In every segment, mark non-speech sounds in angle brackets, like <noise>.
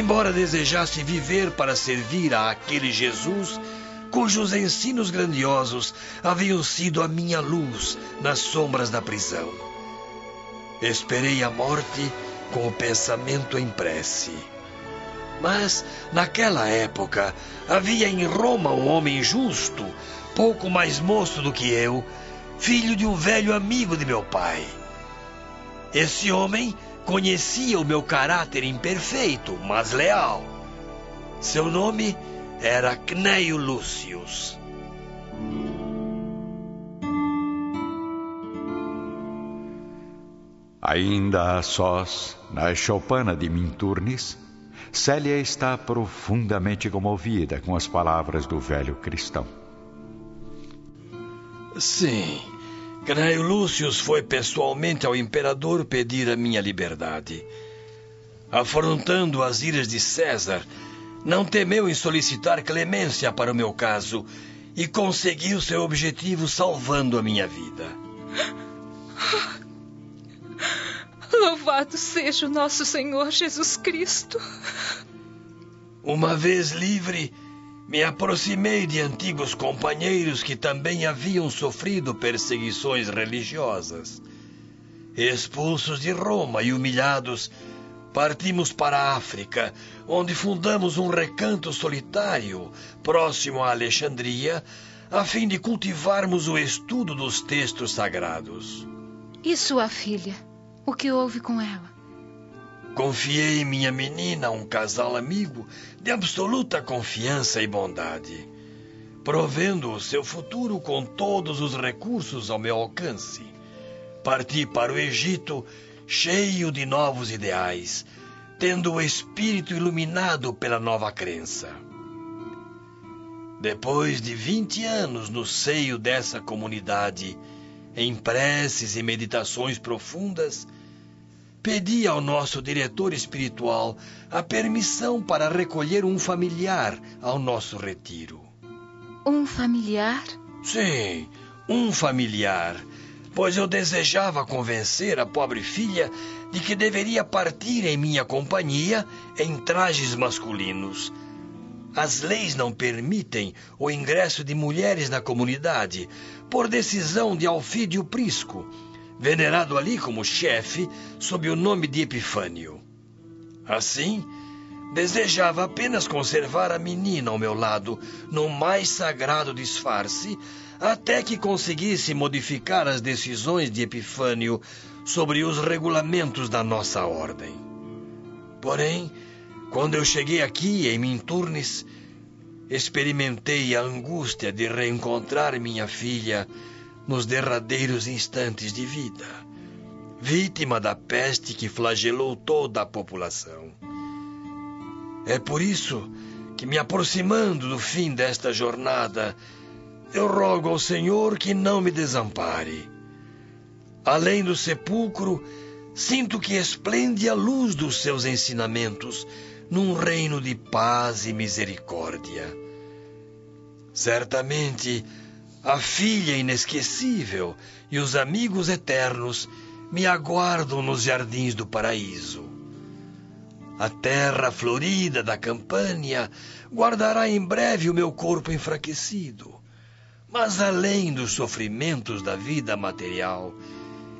embora desejasse viver para servir a aquele Jesus cujos ensinos grandiosos haviam sido a minha luz nas sombras da prisão. Esperei a morte com o pensamento em prece. Mas, naquela época, havia em Roma um homem justo, pouco mais moço do que eu, filho de um velho amigo de meu pai. Esse homem conhecia o meu caráter imperfeito, mas leal. Seu nome era Cneio Lucius. Ainda a sós, na choupana de Minturnes, Célia está profundamente comovida com as palavras do velho cristão. Sim, Cnaio Lúcius foi pessoalmente ao imperador pedir a minha liberdade. Afrontando as iras de César, não temeu em solicitar clemência para o meu caso e conseguiu seu objetivo salvando a minha vida. <laughs> Louvado seja o nosso Senhor Jesus Cristo. Uma vez livre, me aproximei de antigos companheiros que também haviam sofrido perseguições religiosas. Expulsos de Roma e humilhados, partimos para a África, onde fundamos um recanto solitário próximo a Alexandria, a fim de cultivarmos o estudo dos textos sagrados. E sua filha? O que houve com ela? Confiei minha menina a um casal amigo de absoluta confiança e bondade, provendo o seu futuro com todos os recursos ao meu alcance. Parti para o Egito cheio de novos ideais, tendo o espírito iluminado pela nova crença. Depois de vinte anos no seio dessa comunidade, em preces e meditações profundas, pedi ao nosso diretor espiritual a permissão para recolher um familiar ao nosso retiro. Um familiar? Sim, um familiar, pois eu desejava convencer a pobre filha de que deveria partir em minha companhia em trajes masculinos. As leis não permitem o ingresso de mulheres na comunidade, por decisão de Alfídio Prisco, venerado ali como chefe sob o nome de Epifânio. Assim, desejava apenas conservar a menina ao meu lado, no mais sagrado disfarce, até que conseguisse modificar as decisões de Epifânio sobre os regulamentos da nossa ordem. Porém, quando eu cheguei aqui em Minturnes, experimentei a angústia de reencontrar minha filha nos derradeiros instantes de vida, vítima da peste que flagelou toda a população. É por isso que, me aproximando do fim desta jornada, eu rogo ao Senhor que não me desampare. Além do sepulcro, sinto que esplende a luz dos seus ensinamentos num reino de paz e misericórdia. Certamente, a filha inesquecível e os amigos eternos me aguardam nos jardins do paraíso. A terra florida da Campânia guardará em breve o meu corpo enfraquecido. Mas além dos sofrimentos da vida material,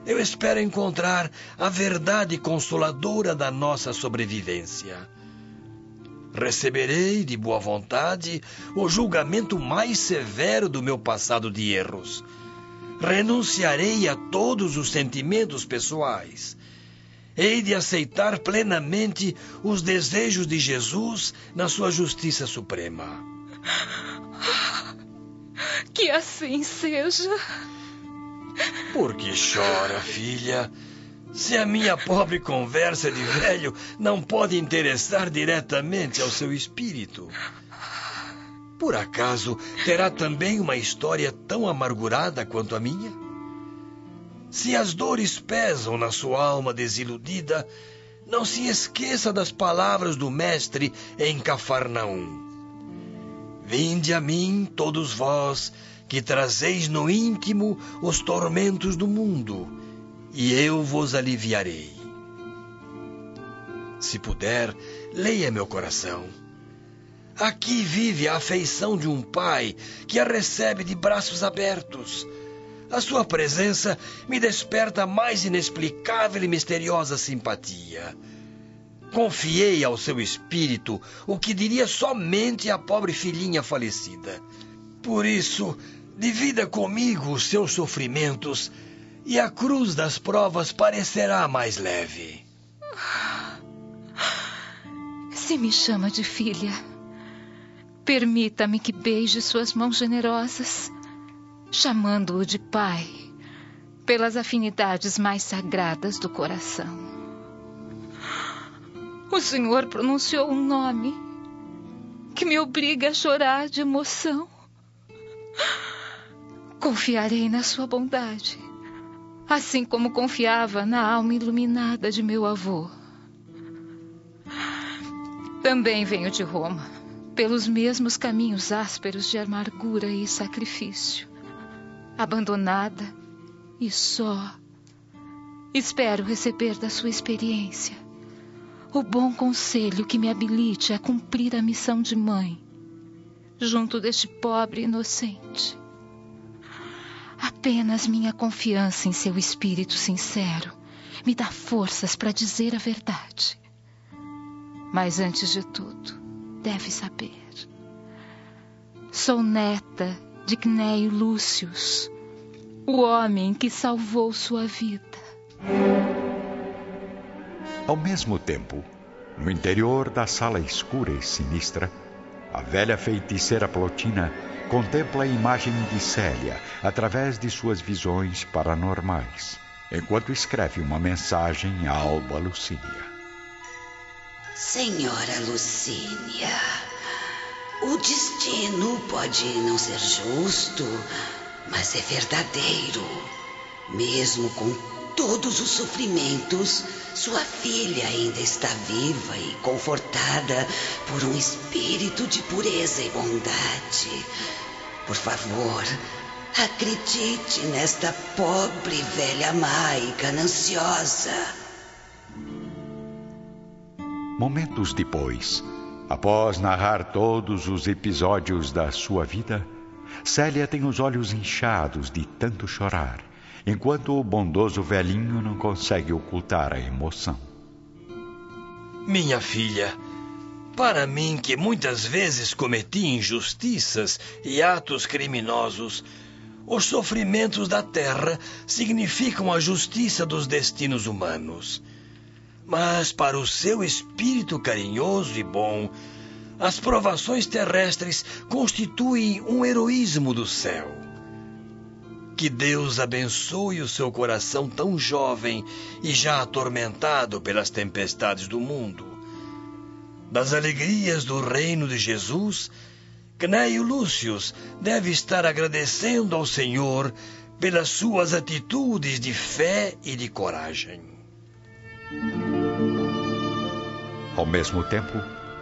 eu espero encontrar a verdade consoladora da nossa sobrevivência Receberei de boa vontade o julgamento mais severo do meu passado de erros. Renunciarei a todos os sentimentos pessoais. Hei de aceitar plenamente os desejos de Jesus na sua justiça suprema. Que assim seja. Por que chora, filha? Se a minha pobre conversa de velho não pode interessar diretamente ao seu espírito. Por acaso terá também uma história tão amargurada quanto a minha? Se as dores pesam na sua alma desiludida, não se esqueça das palavras do Mestre em Cafarnaum. Vinde a mim, todos vós, que trazeis no íntimo os tormentos do mundo e eu vos aliviarei. Se puder, leia meu coração. Aqui vive a afeição de um pai que a recebe de braços abertos. A sua presença me desperta a mais inexplicável e misteriosa simpatia. Confiei ao seu espírito o que diria somente a pobre filhinha falecida. Por isso, divida comigo os seus sofrimentos e a cruz das provas parecerá mais leve. Se me chama de filha, permita-me que beije suas mãos generosas, chamando-o de pai, pelas afinidades mais sagradas do coração. O Senhor pronunciou um nome que me obriga a chorar de emoção. Confiarei na sua bondade, assim como confiava na alma iluminada de meu avô. Também venho de Roma, pelos mesmos caminhos ásperos de amargura e sacrifício. Abandonada e só. Espero receber da sua experiência o bom conselho que me habilite a cumprir a missão de mãe, junto deste pobre inocente. Apenas minha confiança em seu espírito sincero me dá forças para dizer a verdade. Mas antes de tudo, deve saber. Sou neta de Cneio Lúcius, o homem que salvou sua vida. Ao mesmo tempo, no interior da sala escura e sinistra, a velha feiticeira Plotina contempla a imagem de Célia através de suas visões paranormais, enquanto escreve uma mensagem a Alba Lucínia. Senhora Lucínia, o destino pode não ser justo, mas é verdadeiro. Mesmo com todos os sofrimentos, sua filha ainda está viva e confortada por um espírito de pureza e bondade. Por favor, acredite nesta pobre velha mãe gananciosa. Momentos depois, após narrar todos os episódios da sua vida, Célia tem os olhos inchados de tanto chorar, enquanto o bondoso velhinho não consegue ocultar a emoção. Minha filha, para mim que muitas vezes cometi injustiças e atos criminosos, os sofrimentos da terra significam a justiça dos destinos humanos. Mas para o seu espírito carinhoso e bom, as provações terrestres constituem um heroísmo do céu. Que Deus abençoe o seu coração tão jovem e já atormentado pelas tempestades do mundo. Das alegrias do reino de Jesus, Cneio Lúcius deve estar agradecendo ao Senhor pelas suas atitudes de fé e de coragem. Ao mesmo tempo,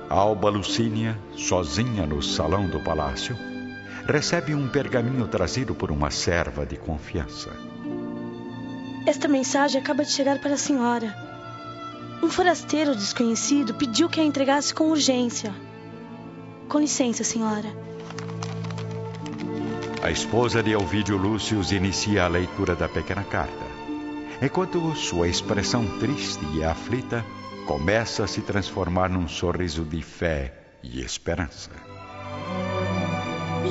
Alba Lucínia, sozinha no salão do palácio, recebe um pergaminho trazido por uma serva de confiança. Esta mensagem acaba de chegar para a senhora. Um forasteiro desconhecido pediu que a entregasse com urgência. Com licença, senhora. A esposa de Elvídio Lúcius inicia a leitura da pequena carta, enquanto sua expressão triste e aflita começa a se transformar num sorriso de fé e esperança.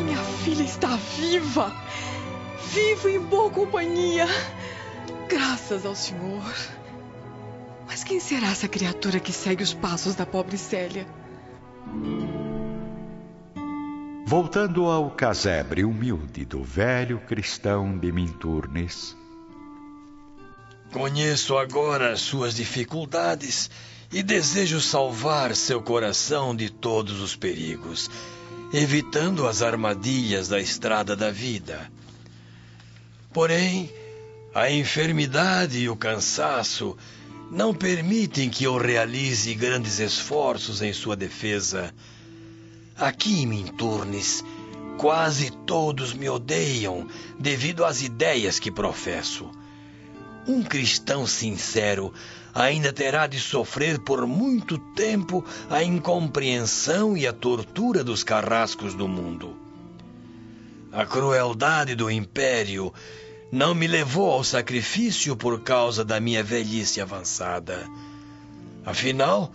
Minha filha está viva! Viva em boa companhia! Graças ao Senhor! Mas quem será essa criatura que segue os passos da pobre Célia? Voltando ao casebre humilde do velho cristão de Minturnes, Conheço agora as suas dificuldades e desejo salvar seu coração de todos os perigos, evitando as armadilhas da estrada da vida. Porém, a enfermidade e o cansaço não permitem que eu realize grandes esforços em sua defesa. Aqui em Minturnes, quase todos me odeiam devido às ideias que professo. Um cristão sincero ainda terá de sofrer por muito tempo a incompreensão e a tortura dos carrascos do mundo. A crueldade do império não me levou ao sacrifício por causa da minha velhice avançada. Afinal,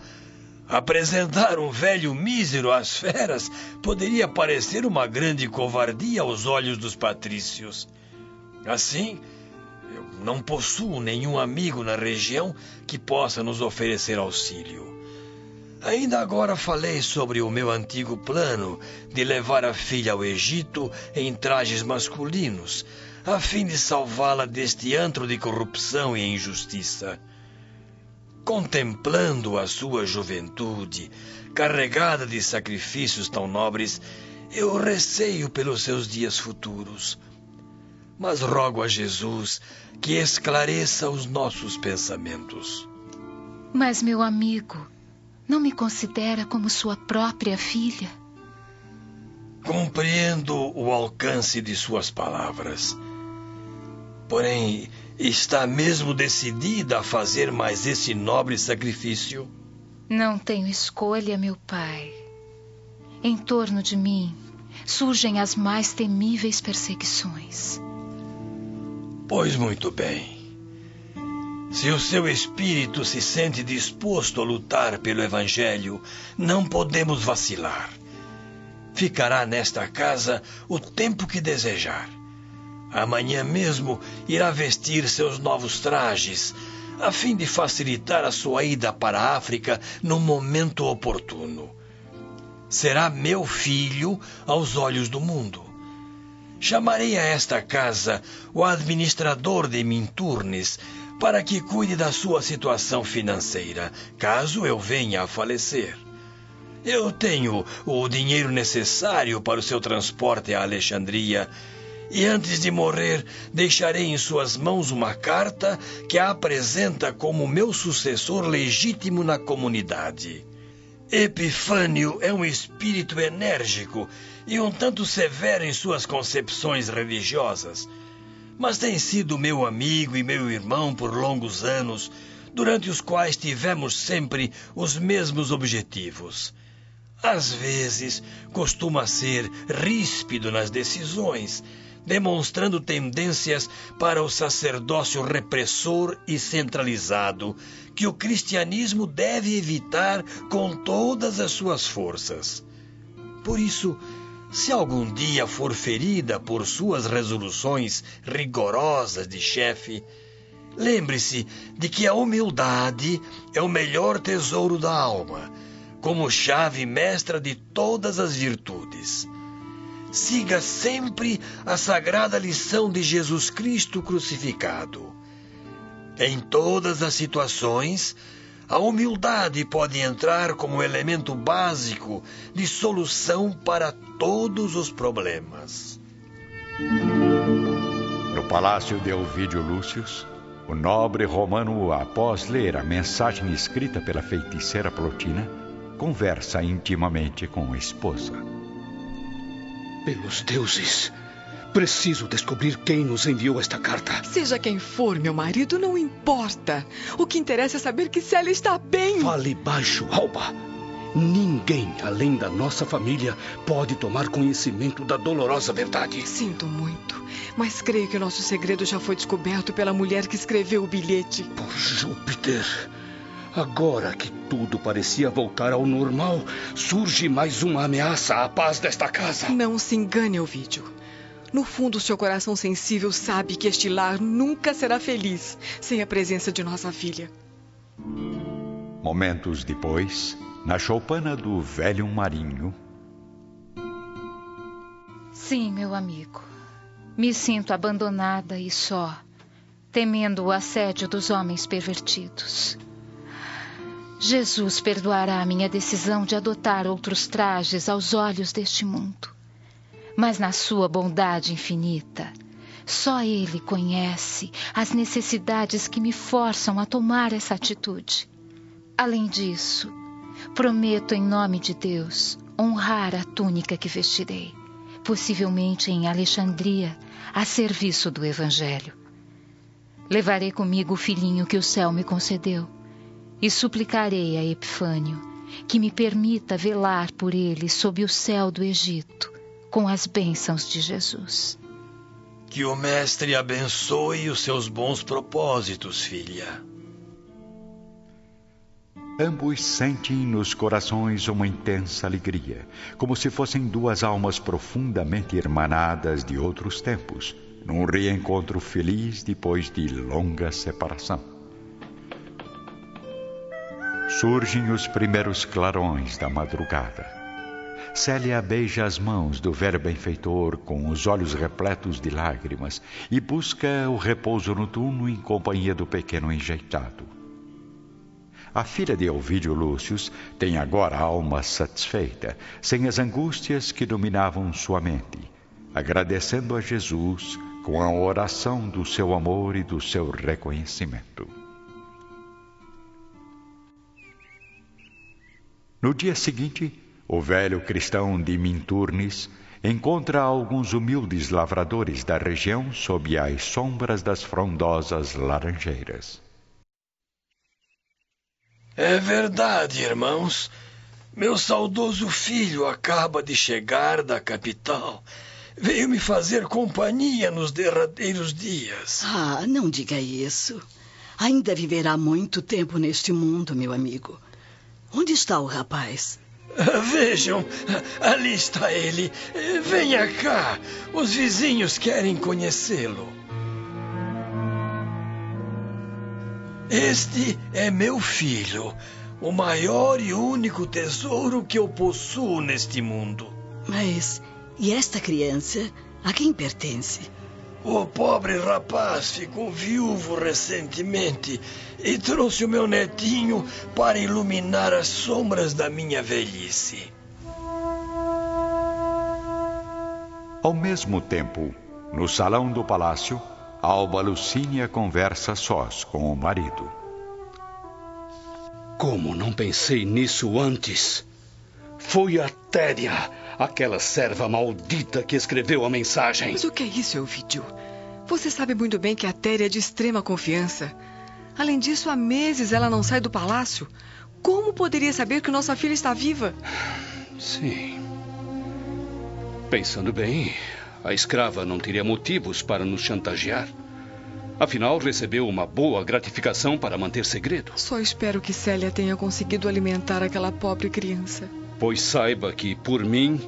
apresentar um velho mísero às feras poderia parecer uma grande covardia aos olhos dos patrícios. Assim, não possuo nenhum amigo na região que possa nos oferecer auxílio. Ainda agora falei sobre o meu antigo plano de levar a filha ao Egito em trajes masculinos, a fim de salvá-la deste antro de corrupção e injustiça. Contemplando a sua juventude, carregada de sacrifícios tão nobres, eu receio pelos seus dias futuros. Mas rogo a Jesus que esclareça os nossos pensamentos. Mas, meu amigo, não me considera como sua própria filha? Compreendo o alcance de suas palavras. Porém, está mesmo decidida a fazer mais esse nobre sacrifício? Não tenho escolha, meu pai. Em torno de mim surgem as mais temíveis perseguições. Pois muito bem. Se o seu espírito se sente disposto a lutar pelo Evangelho, não podemos vacilar. Ficará nesta casa o tempo que desejar. Amanhã mesmo irá vestir seus novos trajes, a fim de facilitar a sua ida para a África no momento oportuno. Será meu filho aos olhos do mundo. Chamarei a esta casa o administrador de Minturnes para que cuide da sua situação financeira, caso eu venha a falecer. Eu tenho o dinheiro necessário para o seu transporte a Alexandria e antes de morrer deixarei em suas mãos uma carta que a apresenta como meu sucessor legítimo na comunidade. Epifânio é um espírito enérgico e um tanto severo em suas concepções religiosas mas tem sido meu amigo e meu irmão por longos anos, durante os quais tivemos sempre os mesmos objetivos. Às vezes, costuma ser ríspido nas decisões, demonstrando tendências para o sacerdócio repressor e centralizado, que o cristianismo deve evitar com todas as suas forças. Por isso, se algum dia for ferida por suas resoluções rigorosas de chefe, lembre-se de que a humildade é o melhor tesouro da alma, como chave mestra de todas as virtudes. Siga sempre a sagrada lição de Jesus Cristo crucificado. Em todas as situações, a humildade pode entrar como elemento básico de solução para todos os problemas. No palácio de Ovídio Lúcius, o nobre romano, após ler a mensagem escrita pela feiticeira Plotina, conversa intimamente com a esposa. Pelos deuses, Preciso descobrir quem nos enviou esta carta. Seja quem for, meu marido, não importa. O que interessa é saber que Célia está bem. Fale baixo, Alba. Ninguém, além da nossa família, pode tomar conhecimento da dolorosa verdade. Sinto muito, mas creio que o nosso segredo já foi descoberto pela mulher que escreveu o bilhete. Por Júpiter! Agora que tudo parecia voltar ao normal, surge mais uma ameaça à paz desta casa. Não se engane, Ovídio. No fundo, seu coração sensível sabe que este lar nunca será feliz sem a presença de nossa filha. Momentos depois, na choupana do velho marinho. Sim, meu amigo. Me sinto abandonada e só, temendo o assédio dos homens pervertidos. Jesus perdoará minha decisão de adotar outros trajes aos olhos deste mundo mas na sua bondade infinita. Só Ele conhece as necessidades que me forçam a tomar essa atitude. Além disso, prometo em nome de Deus honrar a túnica que vestirei, possivelmente em Alexandria, a serviço do Evangelho. Levarei comigo o filhinho que o céu me concedeu e suplicarei a Epifânio que me permita velar por ele sob o céu do Egito com as bênçãos de Jesus. Que o Mestre abençoe os seus bons propósitos, filha. Ambos sentem nos corações uma intensa alegria, como se fossem duas almas profundamente irmanadas de outros tempos, num reencontro feliz depois de longa separação. Surgem os primeiros clarões da madrugada. Célia beija as mãos do velho benfeitor com os olhos repletos de lágrimas e busca o repouso noturno em companhia do pequeno enjeitado. A filha de Ovídio Lúcius tem agora a alma satisfeita, sem as angústias que dominavam sua mente, agradecendo a Jesus com a oração do seu amor e do seu reconhecimento. No dia seguinte, o velho cristão de Minturnes encontra alguns humildes lavradores da região sob as sombras das frondosas laranjeiras. É verdade, irmãos. Meu saudoso filho acaba de chegar da capital. Veio me fazer companhia nos derradeiros dias. Ah, não diga isso. Ainda viverá muito tempo neste mundo, meu amigo. Onde está o rapaz? <laughs> Vejam, ali está ele. Venha cá. Os vizinhos querem conhecê-lo. Este é meu filho, o maior e único tesouro que eu possuo neste mundo. Mas e esta criança? A quem pertence? O pobre rapaz ficou viúvo recentemente e trouxe o meu netinho para iluminar as sombras da minha velhice. Ao mesmo tempo, no salão do palácio, Alba Lucínia conversa sós com o marido. Como não pensei nisso antes? Foi a Téria, aquela serva maldita que escreveu a mensagem. Mas o que é isso, Elvídio? Você sabe muito bem que a Téria é de extrema confiança. Além disso, há meses ela não sai do palácio. Como poderia saber que nossa filha está viva? Sim. Pensando bem, a escrava não teria motivos para nos chantagear. Afinal, recebeu uma boa gratificação para manter segredo. Só espero que Célia tenha conseguido alimentar aquela pobre criança. Pois saiba que, por mim,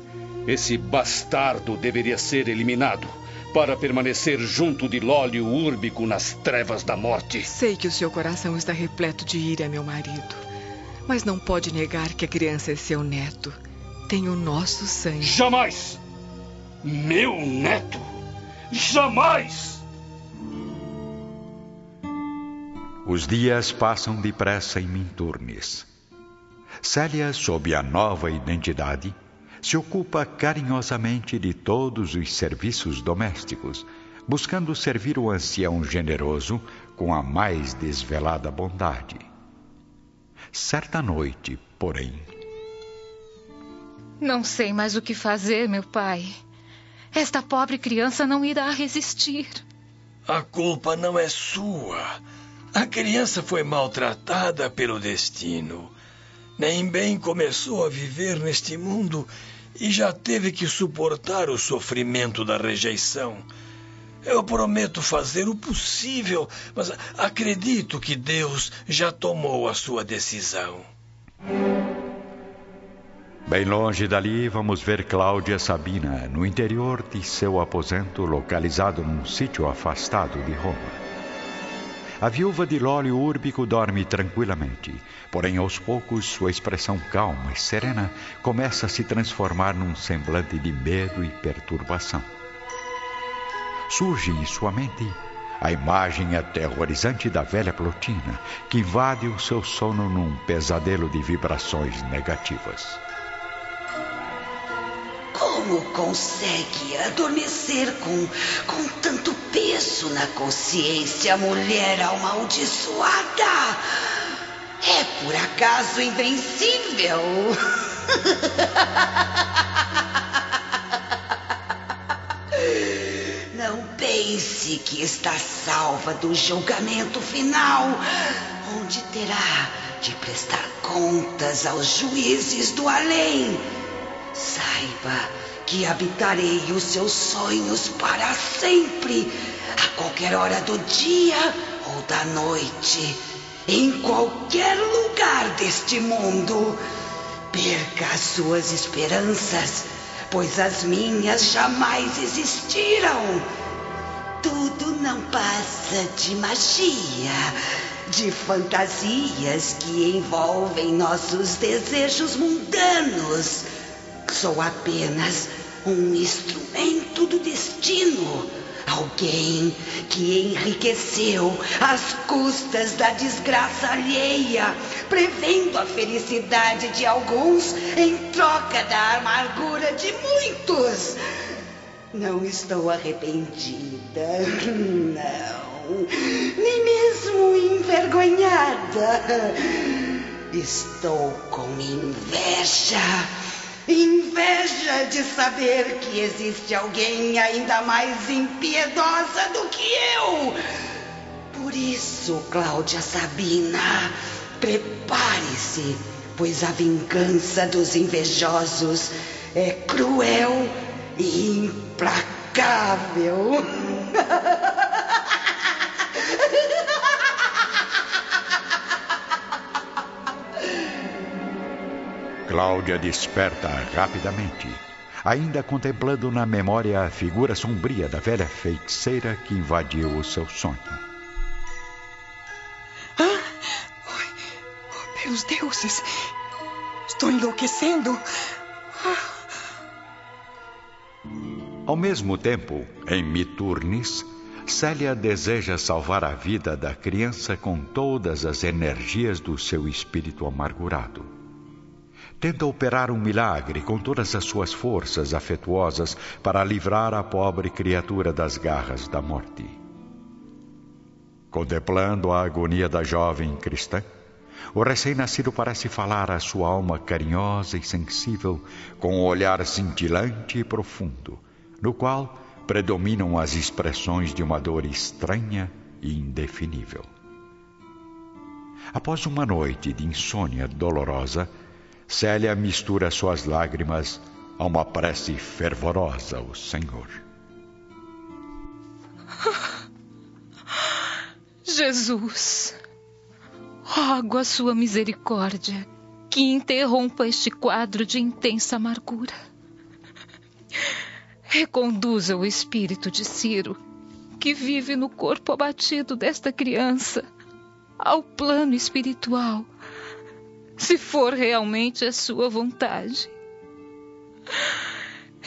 esse bastardo deveria ser eliminado para permanecer junto de Lólio Úrbico nas trevas da morte. Sei que o seu coração está repleto de ira, meu marido. Mas não pode negar que a criança é seu neto. Tem o nosso sangue. Jamais! Meu neto! Jamais! Os dias passam depressa em Minturnes. Célia, sob a nova identidade, se ocupa carinhosamente de todos os serviços domésticos, buscando servir o ancião generoso com a mais desvelada bondade. Certa noite, porém. Não sei mais o que fazer, meu pai. Esta pobre criança não irá resistir. A culpa não é sua. A criança foi maltratada pelo destino. Nem bem começou a viver neste mundo e já teve que suportar o sofrimento da rejeição. Eu prometo fazer o possível, mas acredito que Deus já tomou a sua decisão. Bem longe dali, vamos ver Cláudia Sabina, no interior de seu aposento, localizado num sítio afastado de Roma. A viúva de Lólio Úrbico dorme tranquilamente, porém aos poucos sua expressão calma e serena começa a se transformar num semblante de medo e perturbação. Surge em sua mente a imagem aterrorizante da velha Plotina, que invade o seu sono num pesadelo de vibrações negativas. Como consegue adormecer com, com tanto peso na consciência, mulher amaldiçoada? É por acaso invencível? <laughs> Não pense que está salva do julgamento final, onde terá de prestar contas aos juízes do além. Saiba que habitarei os seus sonhos para sempre, a qualquer hora do dia ou da noite, em qualquer lugar deste mundo. Perca as suas esperanças, pois as minhas jamais existiram. Tudo não passa de magia, de fantasias que envolvem nossos desejos mundanos. Sou apenas um instrumento do destino. Alguém que enriqueceu às custas da desgraça alheia, prevendo a felicidade de alguns em troca da amargura de muitos. Não estou arrependida, <laughs> não, nem mesmo envergonhada. Estou com inveja Inveja de saber que existe alguém ainda mais impiedosa do que eu. Por isso, Cláudia Sabina, prepare-se, pois a vingança dos invejosos é cruel e implacável. <laughs> Cláudia desperta rapidamente, ainda contemplando na memória a figura sombria da velha feiticeira que invadiu o seu sonho. Ah, oh, meus deuses! Estou enlouquecendo! Ao mesmo tempo, em Miturnis, Célia deseja salvar a vida da criança com todas as energias do seu espírito amargurado tenta operar um milagre com todas as suas forças afetuosas para livrar a pobre criatura das garras da morte. Contemplando a agonia da jovem cristã, o recém-nascido parece falar à sua alma carinhosa e sensível com um olhar cintilante e profundo, no qual predominam as expressões de uma dor estranha e indefinível. Após uma noite de insônia dolorosa, Célia mistura suas lágrimas a uma prece fervorosa ao Senhor. <laughs> Jesus, rogo a sua misericórdia que interrompa este quadro de intensa amargura. Reconduza o espírito de Ciro, que vive no corpo abatido desta criança, ao plano espiritual se for realmente a sua vontade.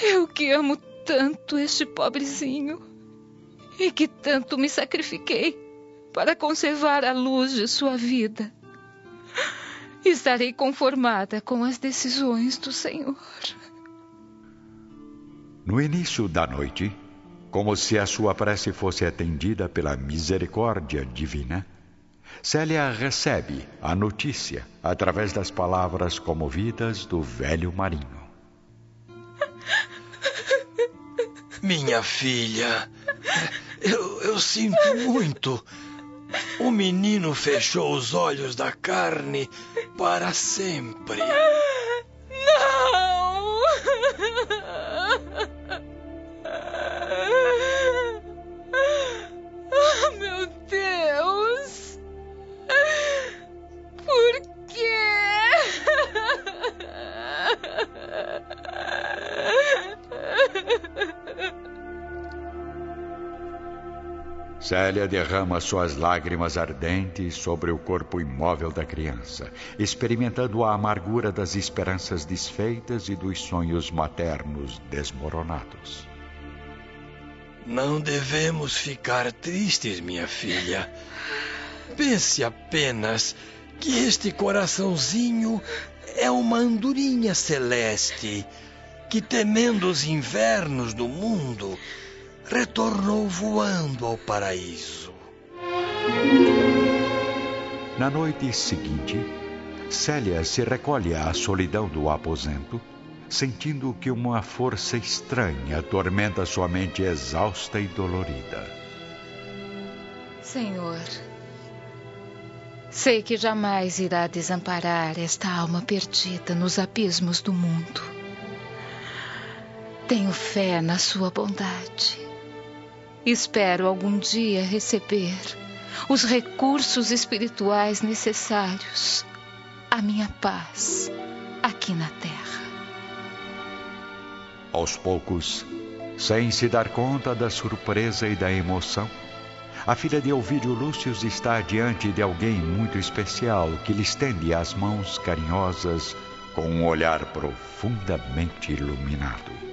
Eu que amo tanto este pobrezinho e que tanto me sacrifiquei para conservar a luz de sua vida. Estarei conformada com as decisões do Senhor. No início da noite, como se a sua prece fosse atendida pela misericórdia divina, Célia recebe a notícia através das palavras comovidas do velho marinho. Minha filha, eu, eu sinto muito. O menino fechou os olhos da carne para sempre. Célia derrama suas lágrimas ardentes sobre o corpo imóvel da criança, experimentando a amargura das esperanças desfeitas e dos sonhos maternos desmoronados. Não devemos ficar tristes, minha filha. Pense apenas que este coraçãozinho é uma andorinha celeste que, temendo os invernos do mundo, retornou voando ao paraíso. Na noite seguinte, Célia se recolhe à solidão do aposento, sentindo que uma força estranha atormenta sua mente exausta e dolorida. Senhor, sei que jamais irá desamparar esta alma perdida nos abismos do mundo. Tenho fé na Sua bondade. Espero algum dia receber os recursos espirituais necessários à minha paz aqui na Terra. Aos poucos, sem se dar conta da surpresa e da emoção, a filha de Ovídio Lúcio está diante de alguém muito especial que lhe estende as mãos carinhosas com um olhar profundamente iluminado.